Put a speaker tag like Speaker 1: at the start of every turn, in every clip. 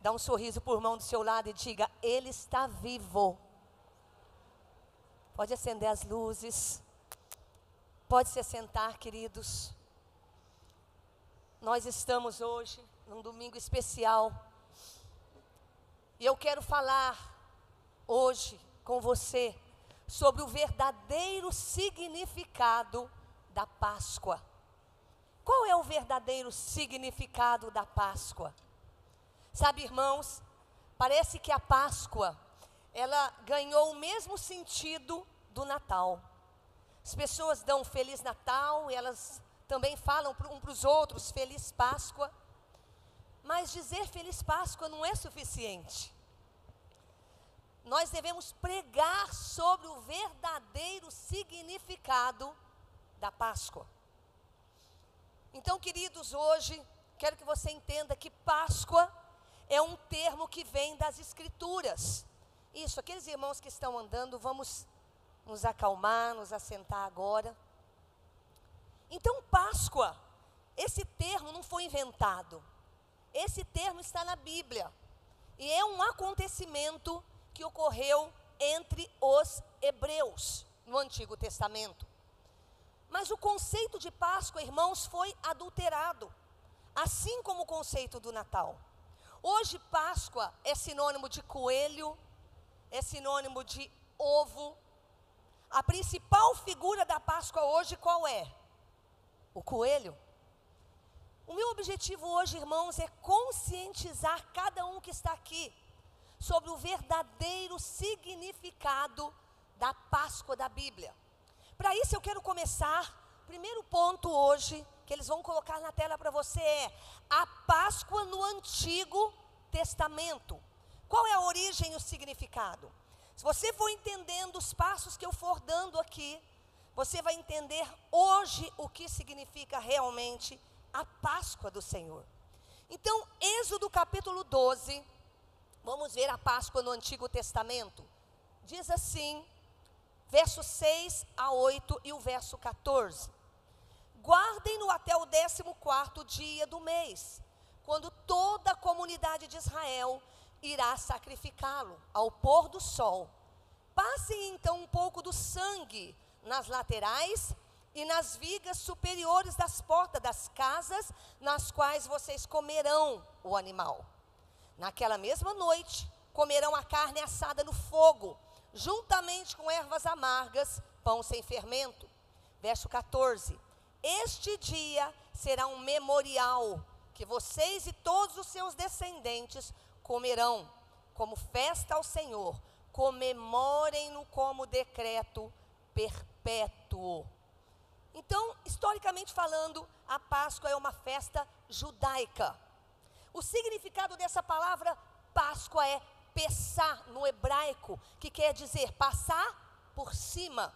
Speaker 1: Dá um sorriso por mão do seu lado e diga: Ele está vivo. Pode acender as luzes. Pode se sentar, queridos. Nós estamos hoje num domingo especial. E eu quero falar hoje com você sobre o verdadeiro significado da Páscoa. Qual é o verdadeiro significado da Páscoa? Sabe, irmãos, parece que a Páscoa, ela ganhou o mesmo sentido do Natal. As pessoas dão Feliz Natal, elas também falam um para os outros Feliz Páscoa. Mas dizer Feliz Páscoa não é suficiente. Nós devemos pregar sobre o verdadeiro significado da Páscoa. Então, queridos, hoje quero que você entenda que Páscoa é um termo que vem das Escrituras. Isso, aqueles irmãos que estão andando, vamos nos acalmar, nos assentar agora. Então, Páscoa, esse termo não foi inventado. Esse termo está na Bíblia. E é um acontecimento que ocorreu entre os hebreus no Antigo Testamento. Mas o conceito de Páscoa, irmãos, foi adulterado, assim como o conceito do Natal. Hoje, Páscoa é sinônimo de coelho, é sinônimo de ovo. A principal figura da Páscoa hoje qual é? O coelho. O meu objetivo hoje, irmãos, é conscientizar cada um que está aqui sobre o verdadeiro significado da Páscoa da Bíblia. Para isso eu quero começar. Primeiro ponto hoje que eles vão colocar na tela para você é a Páscoa no Antigo Testamento. Qual é a origem e o significado? Se você for entendendo os passos que eu for dando aqui, você vai entender hoje o que significa realmente a Páscoa do Senhor. Então, Êxodo capítulo 12, vamos ver a Páscoa no Antigo Testamento. Diz assim, verso 6 a 8 e o verso 14. Guardem-no até o décimo quarto dia do mês, quando toda a comunidade de Israel irá sacrificá-lo ao pôr do sol. Passem então um pouco do sangue nas laterais e nas vigas superiores das portas das casas nas quais vocês comerão o animal. Naquela mesma noite, comerão a carne assada no fogo, juntamente com ervas amargas, pão sem fermento. Verso 14: Este dia será um memorial que vocês e todos os seus descendentes comerão como festa ao Senhor. Comemorem-no como decreto perpétuo. Então, historicamente falando, a Páscoa é uma festa judaica. O significado dessa palavra Páscoa é pesar no hebraico, que quer dizer passar por cima.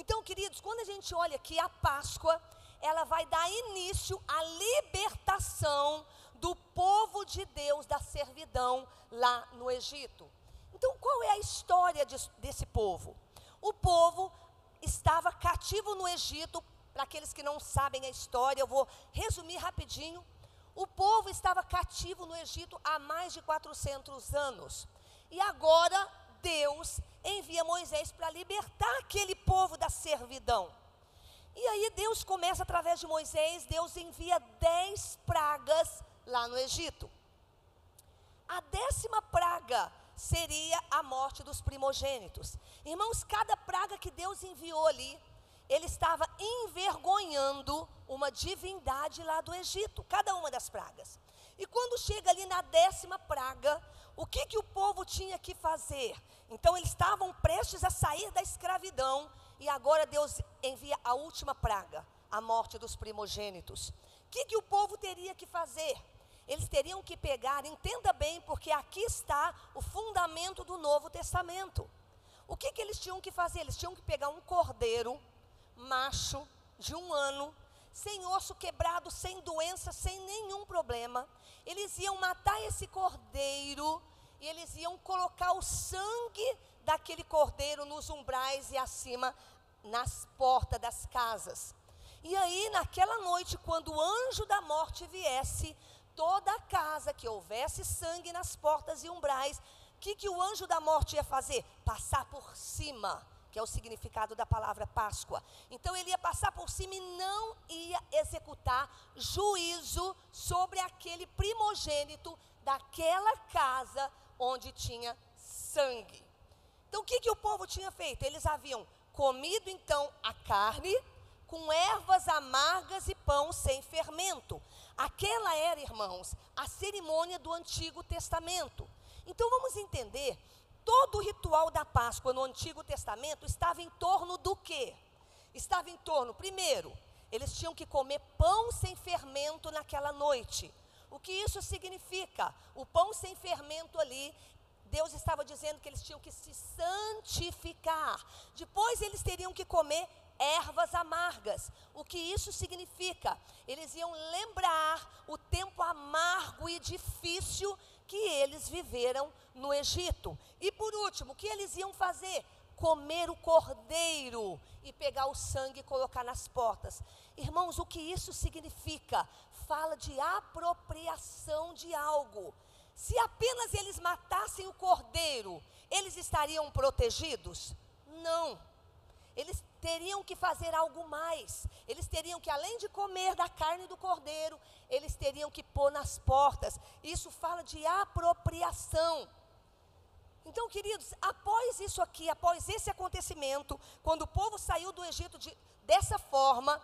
Speaker 1: Então, queridos, quando a gente olha aqui a Páscoa, ela vai dar início à libertação do povo de Deus da servidão lá no Egito. Então, qual é a história de, desse povo? O povo estava cativo no Egito. Para aqueles que não sabem a história, eu vou resumir rapidinho. O povo estava cativo no Egito há mais de 400 anos. E agora Deus envia Moisés para libertar aquele povo da servidão. E aí Deus começa através de Moisés, Deus envia dez pragas lá no Egito. A décima praga seria a morte dos primogênitos. Irmãos, cada praga que Deus enviou ali, ele estava envergonhando uma divindade lá do Egito, cada uma das pragas. E quando chega ali na décima praga, o que, que o povo tinha que fazer? Então eles estavam prestes a sair da escravidão, e agora Deus envia a última praga, a morte dos primogênitos. O que, que o povo teria que fazer? eles teriam que pegar, entenda bem, porque aqui está o fundamento do Novo Testamento. O que, que eles tinham que fazer? Eles tinham que pegar um cordeiro, macho, de um ano, sem osso quebrado, sem doença, sem nenhum problema. Eles iam matar esse cordeiro e eles iam colocar o sangue daquele cordeiro nos umbrais e acima nas portas das casas. E aí, naquela noite, quando o anjo da morte viesse, toda a casa que houvesse sangue nas portas e umbrais, o que, que o anjo da morte ia fazer? Passar por cima, que é o significado da palavra Páscoa. Então ele ia passar por cima e não ia executar juízo sobre aquele primogênito daquela casa onde tinha sangue. Então o que, que o povo tinha feito? Eles haviam comido então a carne com ervas amargas e pão sem fermento. Aquela era, irmãos, a cerimônia do Antigo Testamento. Então vamos entender, todo o ritual da Páscoa no Antigo Testamento estava em torno do quê? Estava em torno, primeiro, eles tinham que comer pão sem fermento naquela noite. O que isso significa? O pão sem fermento ali Deus estava dizendo que eles tinham que se santificar. Depois eles teriam que comer ervas amargas. O que isso significa? Eles iam lembrar o tempo amargo e difícil que eles viveram no Egito. E por último, o que eles iam fazer? Comer o cordeiro e pegar o sangue e colocar nas portas. Irmãos, o que isso significa? Fala de apropriação de algo. Se apenas eles matassem o cordeiro, eles estariam protegidos? Não. Eles teriam que fazer algo mais. Eles teriam que, além de comer da carne do cordeiro, eles teriam que pôr nas portas. Isso fala de apropriação. Então, queridos, após isso aqui, após esse acontecimento, quando o povo saiu do Egito de, dessa forma,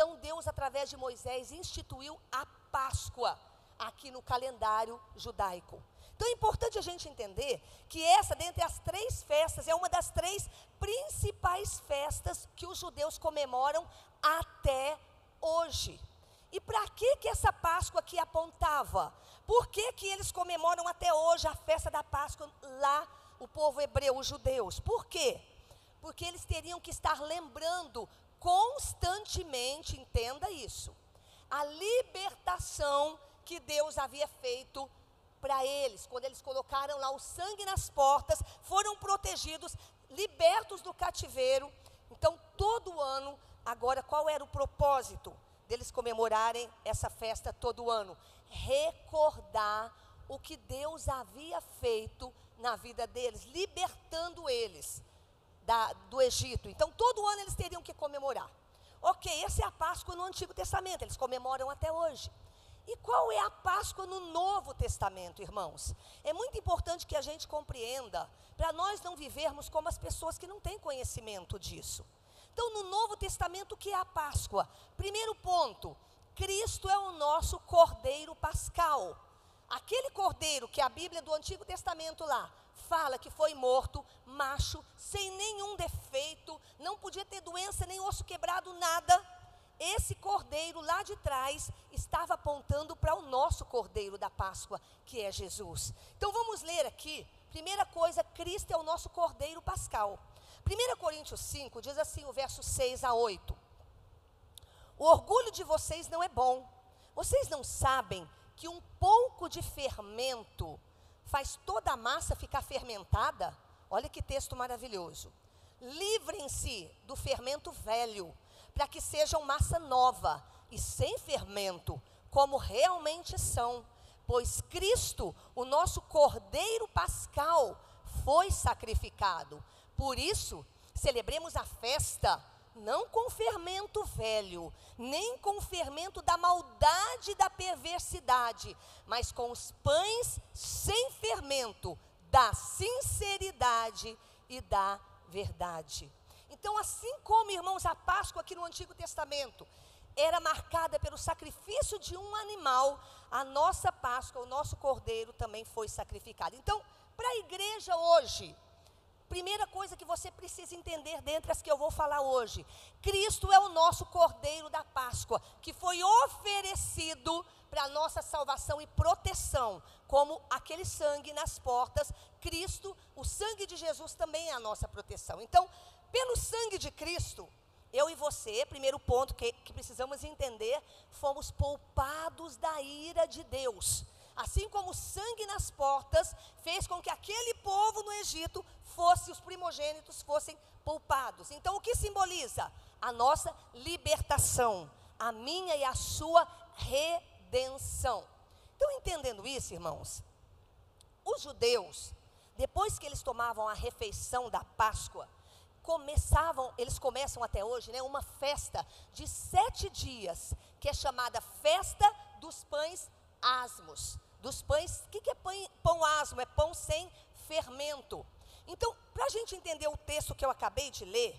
Speaker 1: então Deus, através de Moisés, instituiu a Páscoa aqui no calendário judaico. Então é importante a gente entender que essa, dentre as três festas, é uma das três principais festas que os judeus comemoram até hoje. E para que que essa Páscoa aqui apontava? Por que que eles comemoram até hoje a festa da Páscoa lá, o povo hebreu, os judeus? Por quê? Porque eles teriam que estar lembrando constantemente, entenda isso, a libertação que Deus havia feito para eles. Quando eles colocaram lá o sangue nas portas, foram protegidos, libertos do cativeiro. Então, todo ano, agora, qual era o propósito deles comemorarem essa festa todo ano? Recordar o que Deus havia feito na vida deles, libertando eles da, do Egito. Então, todo ano eles teriam que comemorar. Ok, essa é a Páscoa no Antigo Testamento, eles comemoram até hoje. E qual é a Páscoa no Novo Testamento, irmãos? É muito importante que a gente compreenda, para nós não vivermos como as pessoas que não têm conhecimento disso. Então, no Novo Testamento, o que é a Páscoa? Primeiro ponto: Cristo é o nosso Cordeiro Pascal. Aquele cordeiro que a Bíblia do Antigo Testamento lá fala que foi morto, macho, sem nenhum defeito, não podia ter doença, nem osso quebrado, nada esse cordeiro lá de trás estava apontando para o nosso cordeiro da Páscoa, que é Jesus. Então vamos ler aqui. Primeira coisa, Cristo é o nosso cordeiro pascal. 1 Coríntios 5 diz assim, o verso 6 a 8. O orgulho de vocês não é bom. Vocês não sabem que um pouco de fermento faz toda a massa ficar fermentada? Olha que texto maravilhoso. Livrem-se do fermento velho para que sejam massa nova e sem fermento, como realmente são. Pois Cristo, o nosso Cordeiro Pascal, foi sacrificado. Por isso, celebremos a festa não com fermento velho, nem com fermento da maldade e da perversidade, mas com os pães sem fermento da sinceridade e da verdade. Então, assim como, irmãos, a Páscoa aqui no Antigo Testamento era marcada pelo sacrifício de um animal, a nossa Páscoa, o nosso cordeiro também foi sacrificado. Então, para a igreja hoje, primeira coisa que você precisa entender dentre as que eu vou falar hoje: Cristo é o nosso cordeiro da Páscoa, que foi oferecido para nossa salvação e proteção, como aquele sangue nas portas. Cristo, o sangue de Jesus também é a nossa proteção. Então, pelo sangue de Cristo, eu e você, primeiro ponto que, que precisamos entender, fomos poupados da ira de Deus. Assim como o sangue nas portas fez com que aquele povo no Egito fosse, os primogênitos fossem poupados. Então, o que simboliza? A nossa libertação, a minha e a sua redenção. Então, entendendo isso, irmãos, os judeus, depois que eles tomavam a refeição da Páscoa, começavam, eles começam até hoje, né, uma festa de sete dias, que é chamada Festa dos Pães Asmos. Dos pães, o que, que é pão, pão asmo? É pão sem fermento. Então, para a gente entender o texto que eu acabei de ler,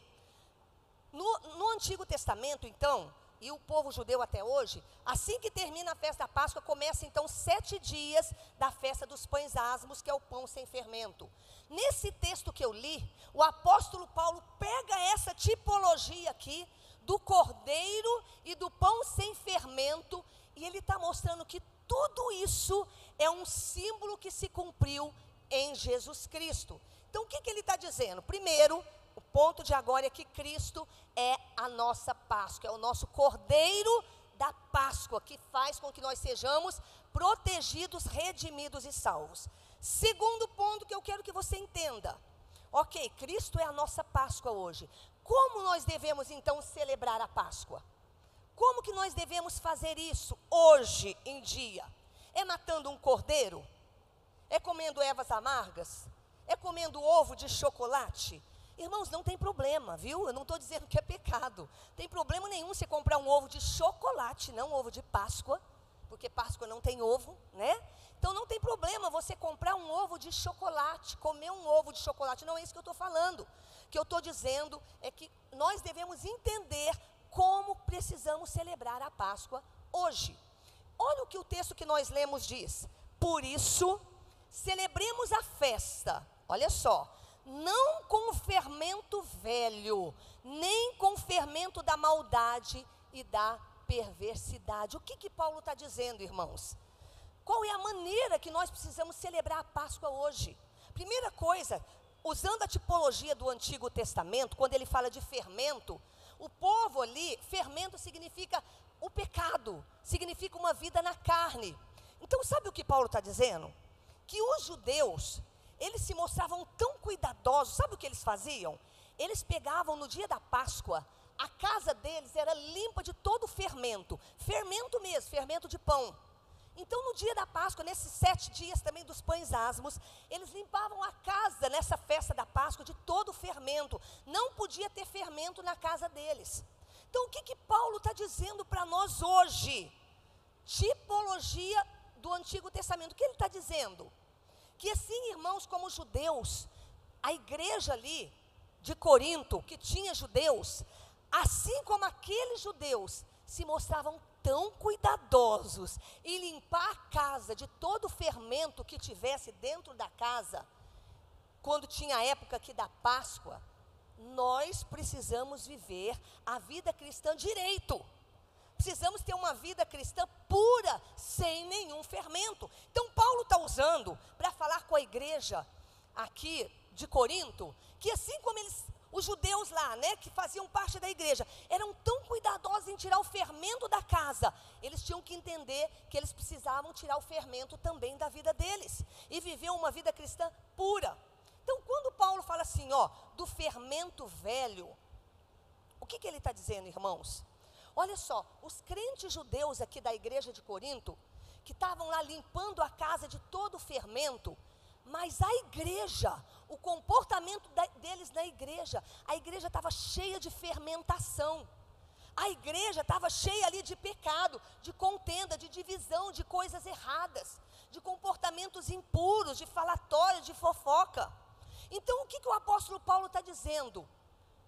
Speaker 1: no, no Antigo Testamento, então, e o povo judeu até hoje, assim que termina a festa da Páscoa, começa então sete dias da festa dos pães asmos, que é o pão sem fermento. Nesse texto que eu li, o apóstolo Paulo pega essa tipologia aqui do cordeiro e do pão sem fermento, e ele está mostrando que tudo isso é um símbolo que se cumpriu em Jesus Cristo. Então, o que, que ele está dizendo? Primeiro, o ponto de agora é que Cristo é a nossa Páscoa, é o nosso Cordeiro da Páscoa, que faz com que nós sejamos protegidos, redimidos e salvos. Segundo ponto que eu quero que você entenda. Ok, Cristo é a nossa Páscoa hoje. Como nós devemos então celebrar a Páscoa? Como que nós devemos fazer isso hoje em dia? É matando um cordeiro? É comendo ervas amargas? É comendo ovo de chocolate? Irmãos, não tem problema, viu? Eu não estou dizendo que é pecado. Tem problema nenhum você comprar um ovo de chocolate, não um ovo de Páscoa, porque Páscoa não tem ovo, né? Então não tem problema você comprar um ovo de chocolate, comer um ovo de chocolate. Não é isso que eu estou falando. O que eu estou dizendo é que nós devemos entender como precisamos celebrar a Páscoa hoje. Olha o que o texto que nós lemos diz. Por isso, celebremos a festa. Olha só não com fermento velho, nem com fermento da maldade e da perversidade. O que, que Paulo está dizendo, irmãos? Qual é a maneira que nós precisamos celebrar a Páscoa hoje? Primeira coisa, usando a tipologia do Antigo Testamento, quando ele fala de fermento, o povo ali, fermento significa o pecado, significa uma vida na carne. Então, sabe o que Paulo está dizendo? Que os judeus, eles se mostravam tão cuidadosos. Sabe o que eles faziam? Eles pegavam no dia da Páscoa, a casa deles era limpa de todo fermento, fermento mesmo, fermento de pão. Então, no dia da Páscoa, nesses sete dias também dos pães asmos, eles limpavam a casa nessa festa da Páscoa de todo o fermento. Não podia ter fermento na casa deles. Então, o que, que Paulo está dizendo para nós hoje? Tipologia do Antigo Testamento. O que ele está dizendo? que assim, irmãos, como judeus, a igreja ali de Corinto, que tinha judeus, assim como aqueles judeus se mostravam tão cuidadosos em limpar a casa de todo o fermento que tivesse dentro da casa, quando tinha a época aqui da Páscoa, nós precisamos viver a vida cristã direito. Precisamos ter uma vida cristã pura, sem nenhum fermento. Então, Paulo está usando para falar com a igreja aqui de Corinto, que assim como eles, os judeus lá, né, que faziam parte da igreja, eram tão cuidadosos em tirar o fermento da casa, eles tinham que entender que eles precisavam tirar o fermento também da vida deles e viver uma vida cristã pura. Então, quando Paulo fala assim, ó, do fermento velho, o que, que ele está dizendo, irmãos? Olha só, os crentes judeus aqui da igreja de Corinto, que estavam lá limpando a casa de todo o fermento, mas a igreja, o comportamento deles na igreja, a igreja estava cheia de fermentação. A igreja estava cheia ali de pecado, de contenda, de divisão, de coisas erradas, de comportamentos impuros, de falatório, de fofoca. Então, o que, que o apóstolo Paulo está dizendo?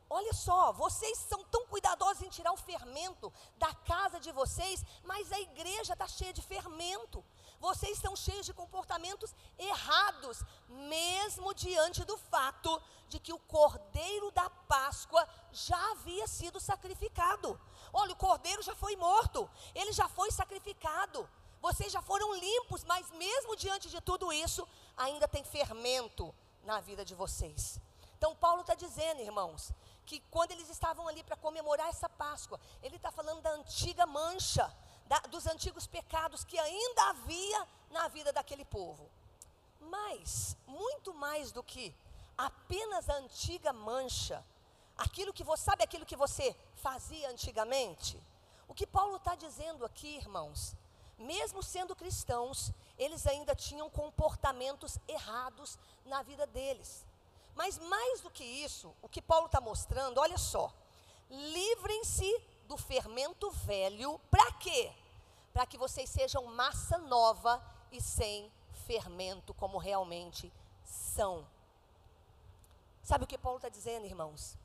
Speaker 1: Olha só, vocês são tão cuidadosos em tirar o fermento da casa de vocês, mas a igreja está cheia de fermento. Vocês estão cheios de comportamentos errados, mesmo diante do fato de que o cordeiro da Páscoa já havia sido sacrificado. Olha, o cordeiro já foi morto, ele já foi sacrificado. Vocês já foram limpos, mas mesmo diante de tudo isso, ainda tem fermento na vida de vocês. Então, Paulo está dizendo, irmãos, que quando eles estavam ali para comemorar essa Páscoa, ele está falando da antiga mancha, da, dos antigos pecados que ainda havia na vida daquele povo. Mas, muito mais do que apenas a antiga mancha, aquilo que você sabe, aquilo que você fazia antigamente, o que Paulo está dizendo aqui, irmãos, mesmo sendo cristãos, eles ainda tinham comportamentos errados na vida deles. Mas mais do que isso, o que Paulo está mostrando, olha só, livrem-se do fermento velho, para quê? Para que vocês sejam massa nova e sem fermento, como realmente são. Sabe o que Paulo está dizendo, irmãos?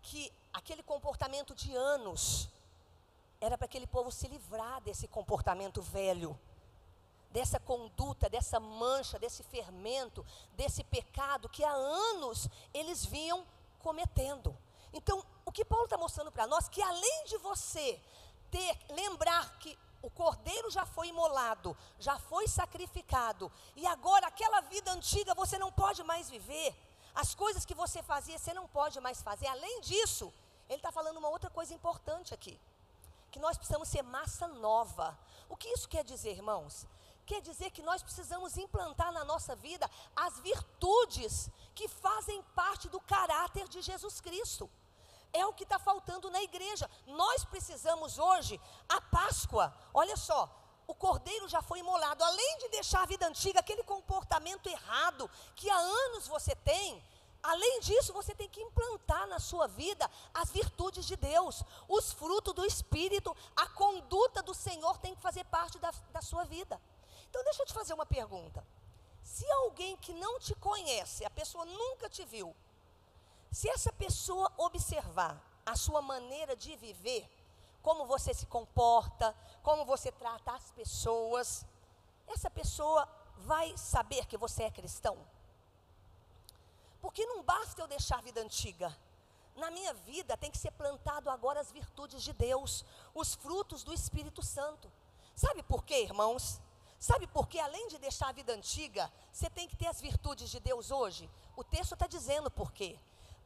Speaker 1: Que aquele comportamento de anos era para aquele povo se livrar desse comportamento velho, dessa conduta, dessa mancha, desse fermento, desse pecado que há anos eles vinham cometendo. Então, o que Paulo está mostrando para nós que além de você ter, lembrar que o cordeiro já foi imolado, já foi sacrificado, e agora aquela vida antiga você não pode mais viver, as coisas que você fazia você não pode mais fazer. Além disso, ele está falando uma outra coisa importante aqui, que nós precisamos ser massa nova. O que isso quer dizer, irmãos? Quer dizer que nós precisamos implantar na nossa vida as virtudes que fazem parte do caráter de Jesus Cristo. É o que está faltando na igreja. Nós precisamos hoje, a Páscoa, olha só, o cordeiro já foi imolado. Além de deixar a vida antiga, aquele comportamento errado que há anos você tem, além disso, você tem que implantar na sua vida as virtudes de Deus, os frutos do Espírito, a conduta do Senhor tem que fazer parte da, da sua vida. Então, deixa eu te fazer uma pergunta. Se alguém que não te conhece, a pessoa nunca te viu, se essa pessoa observar a sua maneira de viver, como você se comporta, como você trata as pessoas, essa pessoa vai saber que você é cristão? Porque não basta eu deixar a vida antiga. Na minha vida tem que ser plantado agora as virtudes de Deus, os frutos do Espírito Santo. Sabe por quê, irmãos? Sabe por quê? Além de deixar a vida antiga, você tem que ter as virtudes de Deus hoje. O texto está dizendo por quê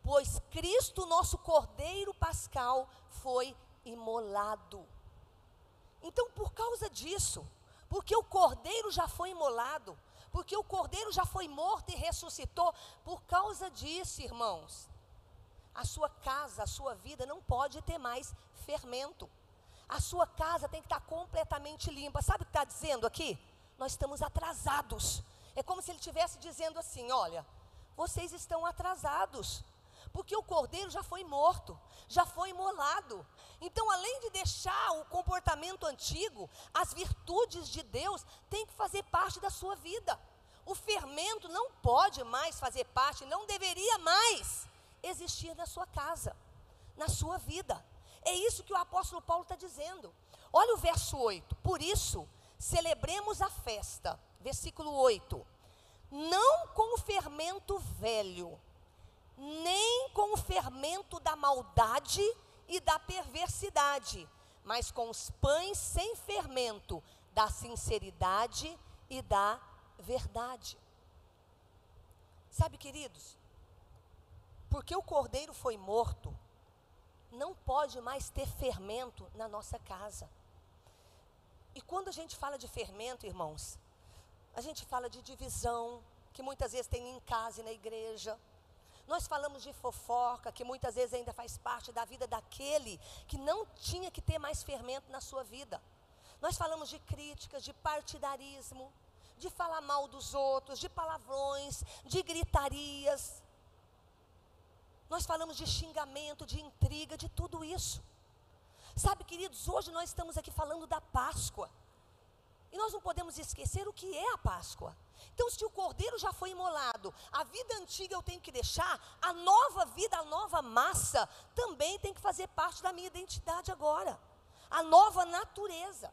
Speaker 1: pois Cristo, nosso Cordeiro Pascal, foi imolado. Então, por causa disso, porque o Cordeiro já foi imolado, porque o Cordeiro já foi morto e ressuscitou, por causa disso, irmãos, a sua casa, a sua vida não pode ter mais fermento. A sua casa tem que estar completamente limpa. Sabe o que está dizendo aqui? Nós estamos atrasados. É como se ele estivesse dizendo assim: olha, vocês estão atrasados porque o cordeiro já foi morto, já foi imolado. Então, além de deixar o comportamento antigo, as virtudes de Deus têm que fazer parte da sua vida. O fermento não pode mais fazer parte, não deveria mais existir na sua casa, na sua vida. É isso que o apóstolo Paulo está dizendo. Olha o verso 8. Por isso, celebremos a festa. Versículo 8. Não com o fermento velho nem com o fermento da maldade e da perversidade, mas com os pães sem fermento da sinceridade e da verdade. Sabe, queridos, porque o cordeiro foi morto, não pode mais ter fermento na nossa casa. E quando a gente fala de fermento, irmãos, a gente fala de divisão, que muitas vezes tem em casa e na igreja. Nós falamos de fofoca, que muitas vezes ainda faz parte da vida daquele que não tinha que ter mais fermento na sua vida. Nós falamos de críticas, de partidarismo, de falar mal dos outros, de palavrões, de gritarias. Nós falamos de xingamento, de intriga, de tudo isso. Sabe, queridos, hoje nós estamos aqui falando da Páscoa. E nós não podemos esquecer o que é a Páscoa. Então, se o cordeiro já foi imolado, a vida antiga eu tenho que deixar, a nova vida, a nova massa, também tem que fazer parte da minha identidade agora. A nova natureza.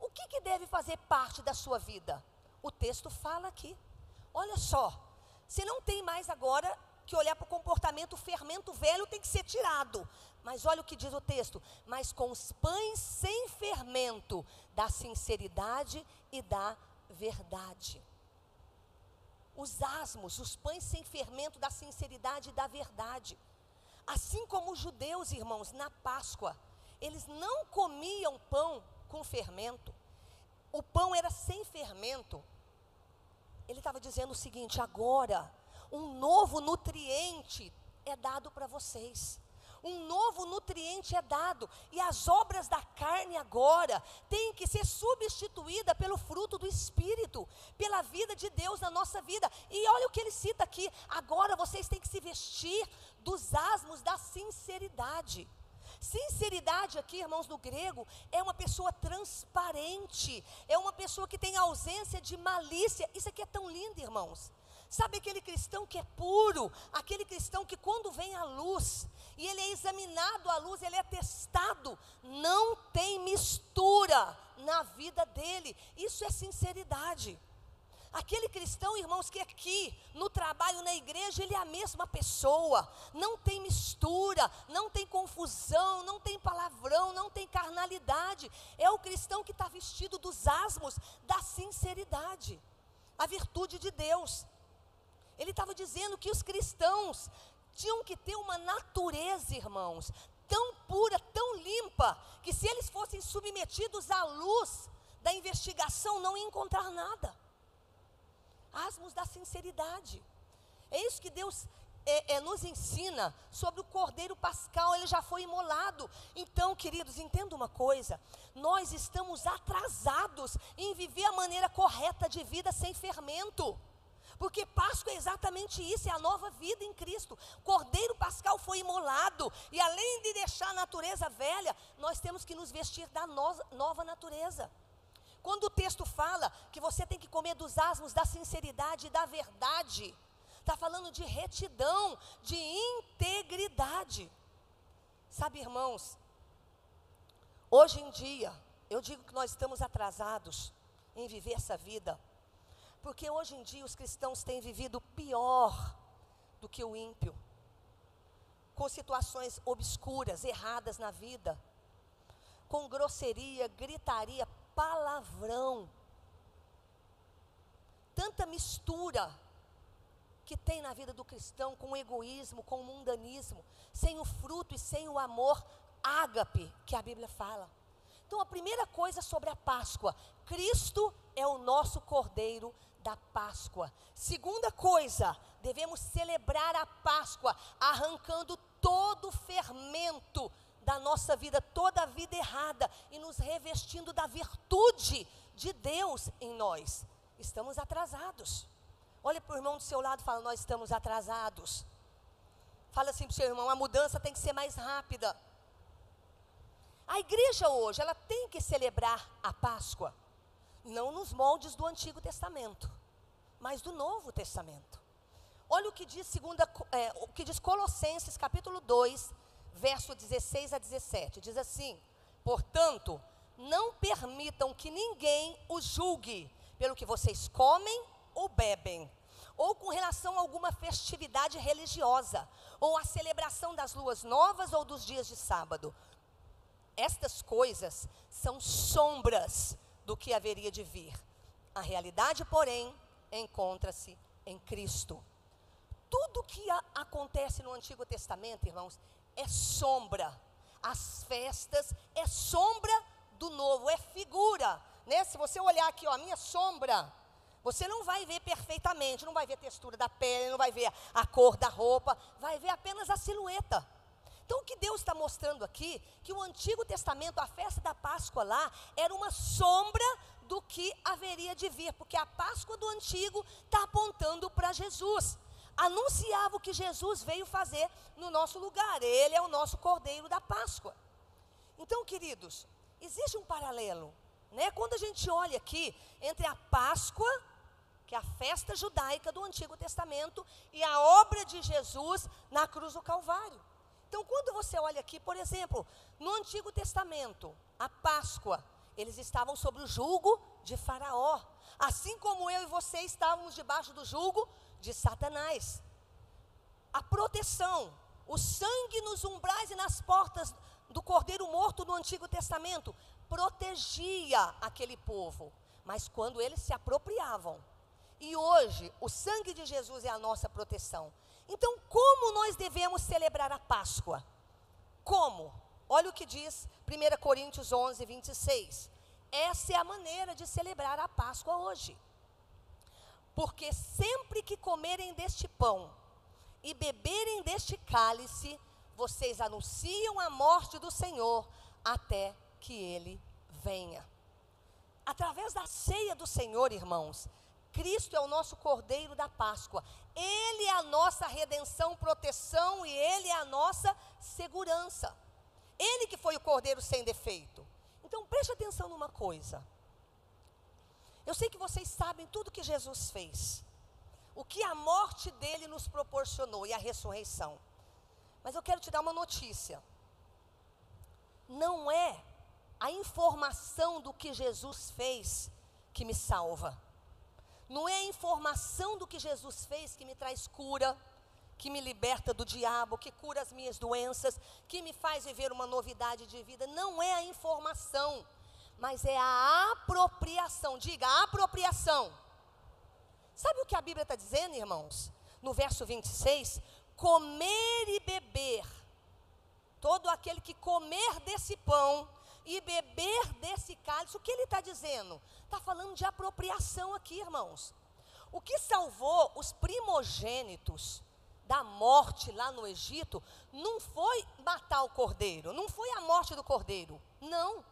Speaker 1: O que, que deve fazer parte da sua vida? O texto fala aqui. Olha só, você não tem mais agora que olhar para o comportamento, o fermento velho tem que ser tirado. Mas olha o que diz o texto: mas com os pães sem fermento da sinceridade e da verdade. Os asmos, os pães sem fermento da sinceridade e da verdade. Assim como os judeus, irmãos, na Páscoa, eles não comiam pão com fermento. O pão era sem fermento. Ele estava dizendo o seguinte: agora, um novo nutriente é dado para vocês um novo nutriente é dado, e as obras da carne agora têm que ser substituídas pelo fruto do Espírito, pela vida de Deus na nossa vida. E olha o que ele cita aqui: agora vocês têm que se vestir dos asmos da sinceridade. Sinceridade aqui, irmãos, no grego, é uma pessoa transparente, é uma pessoa que tem ausência de malícia. Isso aqui é tão lindo, irmãos. Sabe aquele cristão que é puro, aquele cristão que quando vem à luz, e ele é examinado à luz, ele é testado, não tem mistura na vida dele. Isso é sinceridade. Aquele cristão, irmãos, que aqui, no trabalho, na igreja, ele é a mesma pessoa, não tem mistura, não tem confusão, não tem palavrão, não tem carnalidade. É o cristão que está vestido dos asmos da sinceridade, a virtude de Deus. Ele estava dizendo que os cristãos tinham que ter uma natureza, irmãos, tão pura, tão limpa, que se eles fossem submetidos à luz da investigação, não iam encontrar nada. Asmos da sinceridade. É isso que Deus é, é, nos ensina sobre o cordeiro pascal, ele já foi imolado. Então, queridos, entenda uma coisa: nós estamos atrasados em viver a maneira correta de vida sem fermento. Porque Páscoa é exatamente isso, é a nova vida em Cristo. Cordeiro pascal foi imolado, e além de deixar a natureza velha, nós temos que nos vestir da no nova natureza. Quando o texto fala que você tem que comer dos asmos da sinceridade e da verdade, está falando de retidão, de integridade. Sabe, irmãos, hoje em dia, eu digo que nós estamos atrasados em viver essa vida porque hoje em dia os cristãos têm vivido pior do que o ímpio, com situações obscuras, erradas na vida, com grosseria, gritaria, palavrão, tanta mistura que tem na vida do cristão com o egoísmo, com o mundanismo, sem o fruto e sem o amor ágape que a Bíblia fala. Então, a primeira coisa sobre a Páscoa: Cristo é o nosso Cordeiro da Páscoa. Segunda coisa, devemos celebrar a Páscoa arrancando todo o fermento da nossa vida, toda a vida errada e nos revestindo da virtude de Deus em nós. Estamos atrasados. Olha para o irmão do seu lado e fala: Nós estamos atrasados. Fala assim para o seu irmão: a mudança tem que ser mais rápida. A igreja hoje, ela tem que celebrar a Páscoa não nos moldes do Antigo Testamento, mas do Novo Testamento. Olha o que diz, segunda, é, o que diz Colossenses capítulo 2, verso 16 a 17. Diz assim: Portanto, não permitam que ninguém os julgue pelo que vocês comem ou bebem, ou com relação a alguma festividade religiosa, ou a celebração das luas novas ou dos dias de sábado. Estas coisas são sombras do que haveria de vir. A realidade, porém, encontra-se em Cristo. Tudo que a, acontece no Antigo Testamento, irmãos, é sombra. As festas é sombra do novo, é figura. Né? Se você olhar aqui, ó, a minha sombra, você não vai ver perfeitamente, não vai ver a textura da pele, não vai ver a cor da roupa, vai ver apenas a silhueta. Então, o que Deus está mostrando aqui, que o Antigo Testamento, a festa da Páscoa lá, era uma sombra do que haveria de vir, porque a Páscoa do Antigo está apontando para Jesus. Anunciava o que Jesus veio fazer no nosso lugar, Ele é o nosso Cordeiro da Páscoa. Então, queridos, existe um paralelo, né? Quando a gente olha aqui entre a Páscoa, que é a festa judaica do Antigo Testamento, e a obra de Jesus na cruz do Calvário. Então, quando você olha aqui, por exemplo, no Antigo Testamento, a Páscoa, eles estavam sob o jugo de Faraó, assim como eu e você estávamos debaixo do jugo de Satanás. A proteção, o sangue nos umbrais e nas portas do cordeiro morto no Antigo Testamento protegia aquele povo, mas quando eles se apropriavam, e hoje o sangue de Jesus é a nossa proteção. Então, como nós devemos celebrar a Páscoa? Como? Olha o que diz 1 Coríntios 11, 26. Essa é a maneira de celebrar a Páscoa hoje. Porque sempre que comerem deste pão e beberem deste cálice, vocês anunciam a morte do Senhor até que ele venha. Através da ceia do Senhor, irmãos, Cristo é o nosso cordeiro da Páscoa. Ele é a nossa redenção, proteção e ele é a nossa segurança. Ele que foi o cordeiro sem defeito. Então preste atenção numa coisa. Eu sei que vocês sabem tudo que Jesus fez. O que a morte dele nos proporcionou e a ressurreição. Mas eu quero te dar uma notícia. Não é a informação do que Jesus fez que me salva. Não é a informação do que Jesus fez que me traz cura, que me liberta do diabo, que cura as minhas doenças, que me faz viver uma novidade de vida. Não é a informação, mas é a apropriação. Diga, a apropriação. Sabe o que a Bíblia está dizendo, irmãos? No verso 26, comer e beber. Todo aquele que comer desse pão e beber desse cálice, o que ele está dizendo? Está falando de apropriação aqui, irmãos. O que salvou os primogênitos da morte lá no Egito não foi matar o cordeiro, não foi a morte do cordeiro, não.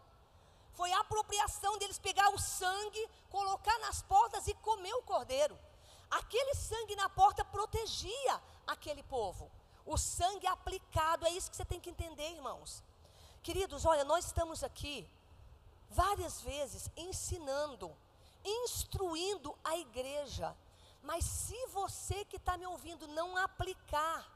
Speaker 1: Foi a apropriação deles pegar o sangue, colocar nas portas e comer o cordeiro. Aquele sangue na porta protegia aquele povo. O sangue aplicado, é isso que você tem que entender, irmãos. Queridos, olha, nós estamos aqui várias vezes ensinando, instruindo a igreja. Mas se você que está me ouvindo não aplicar,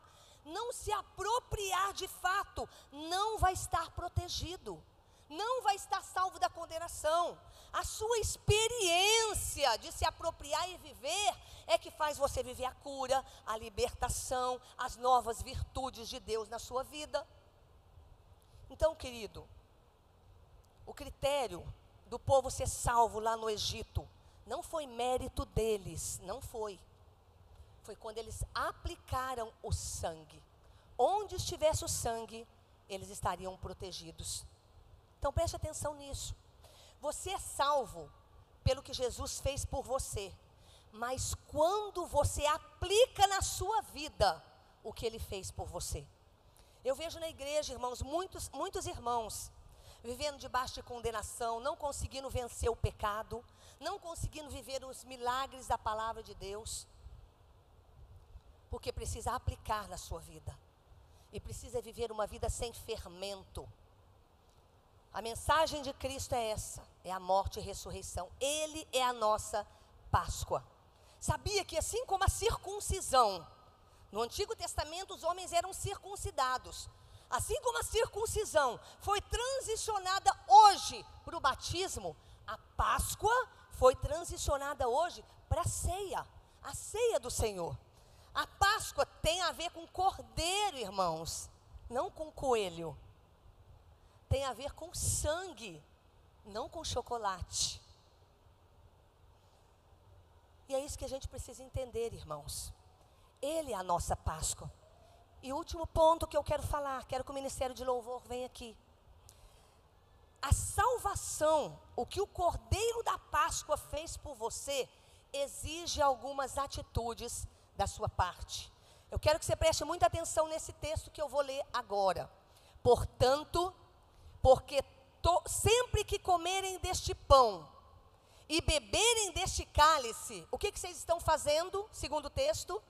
Speaker 1: não se apropriar de fato, não vai estar protegido, não vai estar salvo da condenação. A sua experiência de se apropriar e viver é que faz você viver a cura, a libertação, as novas virtudes de Deus na sua vida. Então, querido, o critério do povo ser salvo lá no Egito não foi mérito deles, não foi. Foi quando eles aplicaram o sangue. Onde estivesse o sangue, eles estariam protegidos. Então preste atenção nisso. Você é salvo pelo que Jesus fez por você. Mas quando você aplica na sua vida o que ele fez por você. Eu vejo na igreja, irmãos, muitos, muitos irmãos vivendo debaixo de condenação, não conseguindo vencer o pecado, não conseguindo viver os milagres da palavra de Deus, porque precisa aplicar na sua vida e precisa viver uma vida sem fermento. A mensagem de Cristo é essa: é a morte e a ressurreição. Ele é a nossa Páscoa. Sabia que assim como a circuncisão no Antigo Testamento, os homens eram circuncidados. Assim como a circuncisão foi transicionada hoje para o batismo, a Páscoa foi transicionada hoje para a ceia, a ceia do Senhor. A Páscoa tem a ver com cordeiro, irmãos, não com coelho. Tem a ver com sangue, não com chocolate. E é isso que a gente precisa entender, irmãos. Ele é a nossa Páscoa. E último ponto que eu quero falar, quero que o Ministério de Louvor venha aqui. A salvação, o que o Cordeiro da Páscoa fez por você, exige algumas atitudes da sua parte. Eu quero que você preste muita atenção nesse texto que eu vou ler agora. Portanto, porque to, sempre que comerem deste pão e beberem deste cálice, o que, que vocês estão fazendo, segundo o texto?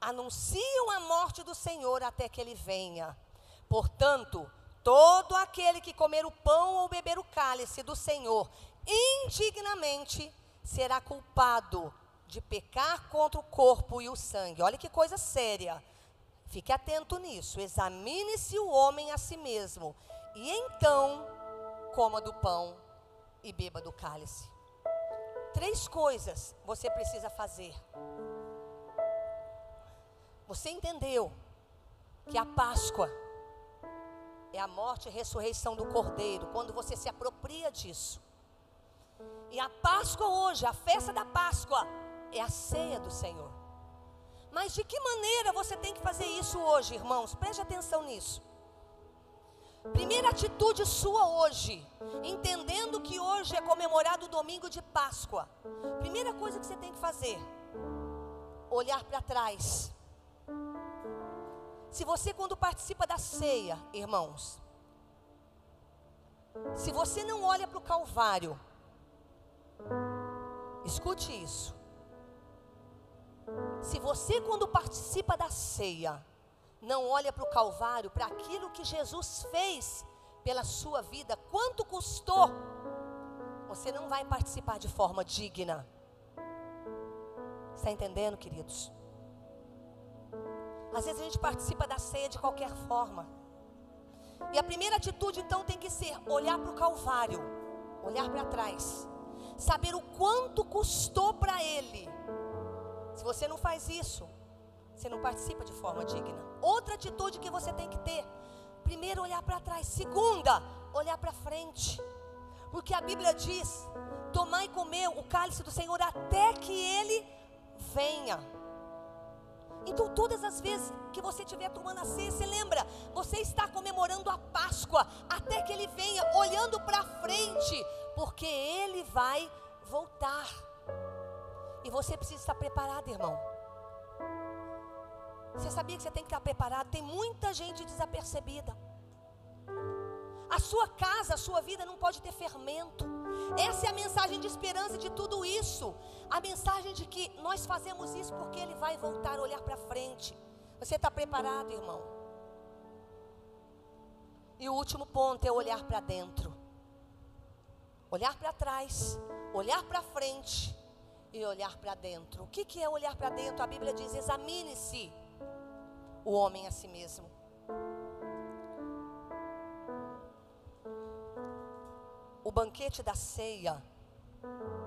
Speaker 1: Anunciam a morte do Senhor até que ele venha. Portanto, todo aquele que comer o pão ou beber o cálice do Senhor indignamente será culpado de pecar contra o corpo e o sangue. Olha que coisa séria. Fique atento nisso. Examine-se o homem a si mesmo, e então coma do pão e beba do cálice. Três coisas você precisa fazer você entendeu que a Páscoa é a morte e ressurreição do Cordeiro, quando você se apropria disso. E a Páscoa hoje, a festa da Páscoa, é a ceia do Senhor. Mas de que maneira você tem que fazer isso hoje, irmãos? Preste atenção nisso. Primeira atitude sua hoje, entendendo que hoje é comemorado o domingo de Páscoa. Primeira coisa que você tem que fazer: olhar para trás Se você, quando participa da ceia, irmãos, se você não olha para o Calvário, escute isso. Se você, quando participa da ceia, não olha para o Calvário, para aquilo que Jesus fez pela sua vida, quanto custou, você não vai participar de forma digna. Está entendendo, queridos? Às vezes a gente participa da ceia de qualquer forma. E a primeira atitude então tem que ser olhar para o Calvário, olhar para trás, saber o quanto custou para Ele. Se você não faz isso, você não participa de forma digna. Outra atitude que você tem que ter: primeiro, olhar para trás. Segunda, olhar para frente. Porque a Bíblia diz: tomar e comer o cálice do Senhor até que Ele venha. Então, todas as vezes que você estiver tomando a ceia, você lembra, você está comemorando a Páscoa até que ele venha, olhando para frente, porque ele vai voltar. E você precisa estar preparado, irmão. Você sabia que você tem que estar preparado? Tem muita gente desapercebida. A sua casa, a sua vida não pode ter fermento. Essa é a mensagem de esperança de tudo isso. A mensagem de que nós fazemos isso porque Ele vai voltar a olhar para frente. Você está preparado, irmão? E o último ponto é olhar para dentro. Olhar para trás, olhar para frente e olhar para dentro. O que, que é olhar para dentro? A Bíblia diz: examine-se o homem a si mesmo. O banquete da ceia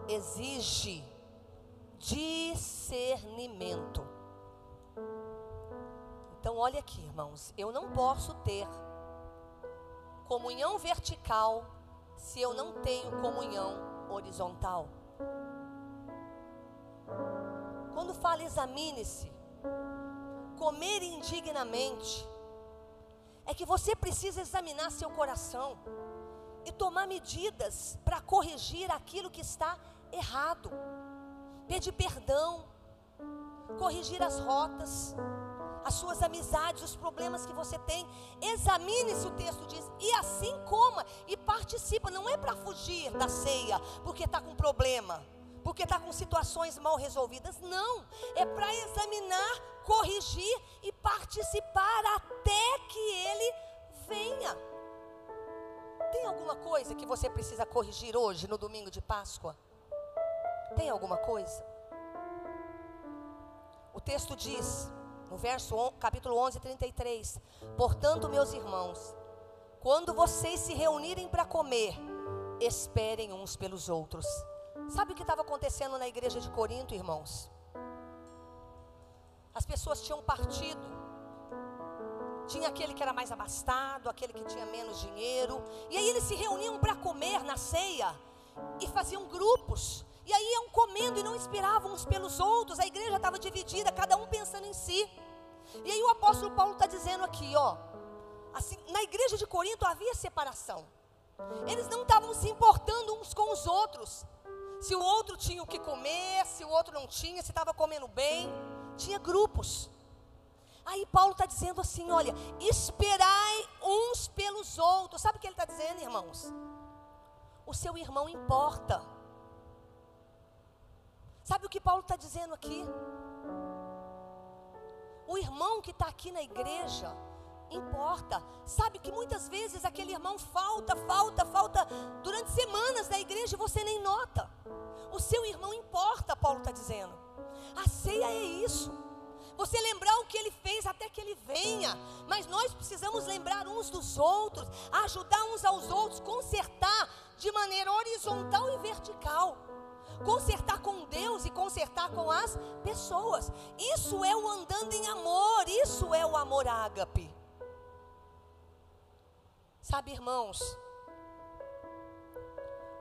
Speaker 1: exige discernimento. Então, olha aqui, irmãos, eu não posso ter comunhão vertical se eu não tenho comunhão horizontal. Quando fala examine-se, comer indignamente, é que você precisa examinar seu coração e tomar medidas para corrigir aquilo que está errado, pedir perdão, corrigir as rotas, as suas amizades, os problemas que você tem. Examine-se, o texto diz, e assim coma e participa. Não é para fugir da ceia, porque está com problema, porque está com situações mal resolvidas. Não, é para examinar, corrigir e participar até que ele venha. Tem alguma coisa que você precisa corrigir hoje, no domingo de Páscoa? Tem alguma coisa? O texto diz, no verso capítulo 11, 33, portanto, meus irmãos, quando vocês se reunirem para comer, esperem uns pelos outros. Sabe o que estava acontecendo na igreja de Corinto, irmãos? As pessoas tinham partido tinha aquele que era mais abastado, aquele que tinha menos dinheiro. E aí eles se reuniam para comer na ceia e faziam grupos. E aí iam comendo e não esperavam uns pelos outros. A igreja estava dividida, cada um pensando em si. E aí o apóstolo Paulo está dizendo aqui, ó, assim, na igreja de Corinto havia separação. Eles não estavam se importando uns com os outros. Se o outro tinha o que comer, se o outro não tinha, se estava comendo bem, tinha grupos. Aí Paulo está dizendo assim: olha, esperai uns pelos outros. Sabe o que ele está dizendo, irmãos? O seu irmão importa. Sabe o que Paulo está dizendo aqui? O irmão que está aqui na igreja importa. Sabe que muitas vezes aquele irmão falta, falta, falta durante semanas na igreja e você nem nota. O seu irmão importa, Paulo está dizendo. A ceia é isso você lembrar o que ele fez até que ele venha. Mas nós precisamos lembrar uns dos outros, ajudar uns aos outros, consertar de maneira horizontal e vertical. Consertar com Deus e consertar com as pessoas. Isso é o andando em amor, isso é o amor ágape. Sabe, irmãos,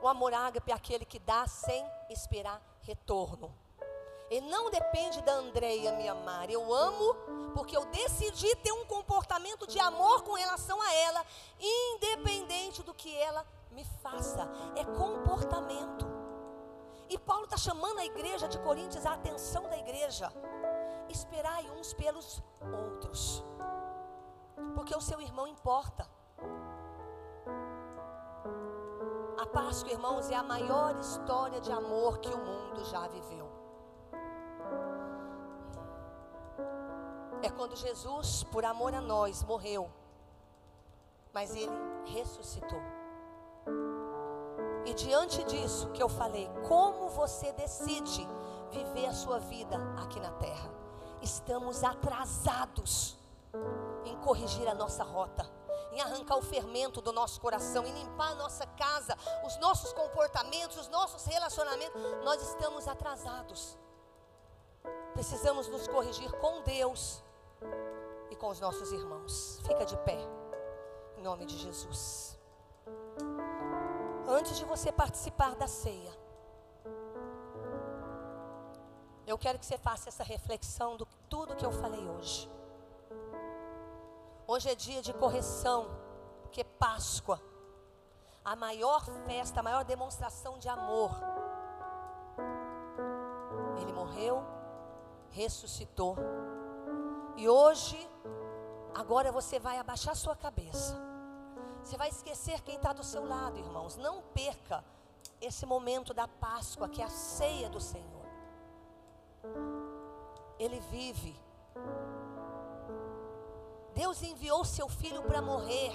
Speaker 1: o amor ágape é aquele que dá sem esperar retorno. Ele não depende da Andreia me amar. Eu amo porque eu decidi ter um comportamento de amor com relação a ela, independente do que ela me faça. É comportamento. E Paulo está chamando a igreja de Coríntios a atenção da igreja. Esperai uns pelos outros. Porque o seu irmão importa. A Páscoa, irmãos, é a maior história de amor que o mundo já viveu. É quando Jesus, por amor a nós, morreu, mas ele ressuscitou. E diante disso que eu falei, como você decide viver a sua vida aqui na terra? Estamos atrasados em corrigir a nossa rota, em arrancar o fermento do nosso coração, em limpar a nossa casa, os nossos comportamentos, os nossos relacionamentos. Nós estamos atrasados. Precisamos nos corrigir com Deus com os nossos irmãos. Fica de pé, em nome de Jesus antes de você participar da ceia, eu quero que você faça essa reflexão do tudo que eu falei hoje. Hoje é dia de correção, porque Páscoa, a maior festa, a maior demonstração de amor. Ele morreu, ressuscitou. E hoje, agora você vai abaixar sua cabeça você vai esquecer quem está do seu lado, irmãos. Não perca esse momento da Páscoa, que é a ceia do Senhor. Ele vive. Deus enviou seu filho para morrer.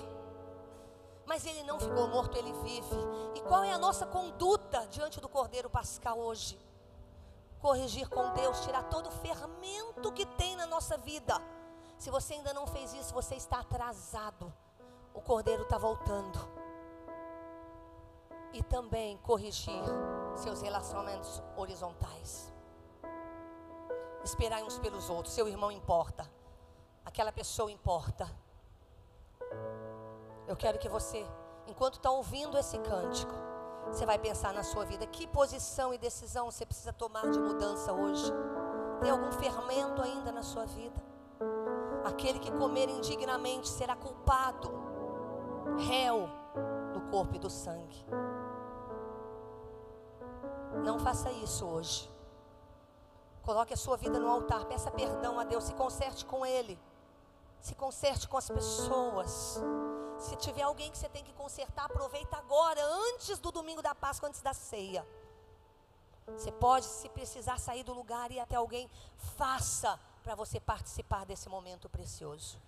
Speaker 1: Mas ele não ficou morto, ele vive. E qual é a nossa conduta diante do Cordeiro Pascal hoje? Corrigir com Deus, tirar todo o fermento que tem na nossa vida. Se você ainda não fez isso, você está atrasado o cordeiro está voltando. E também corrigir seus relacionamentos horizontais. Esperar uns pelos outros. Seu irmão importa. Aquela pessoa importa. Eu quero que você, enquanto está ouvindo esse cântico, você vai pensar na sua vida. Que posição e decisão você precisa tomar de mudança hoje? Tem algum fermento ainda na sua vida? Aquele que comer indignamente será culpado réu do corpo e do sangue. Não faça isso hoje. Coloque a sua vida no altar, peça perdão a Deus, se conserte com Ele, se conserte com as pessoas. Se tiver alguém que você tem que consertar, aproveita agora, antes do domingo da Páscoa, antes da ceia. Você pode, se precisar sair do lugar e ir até alguém, faça para você participar desse momento precioso.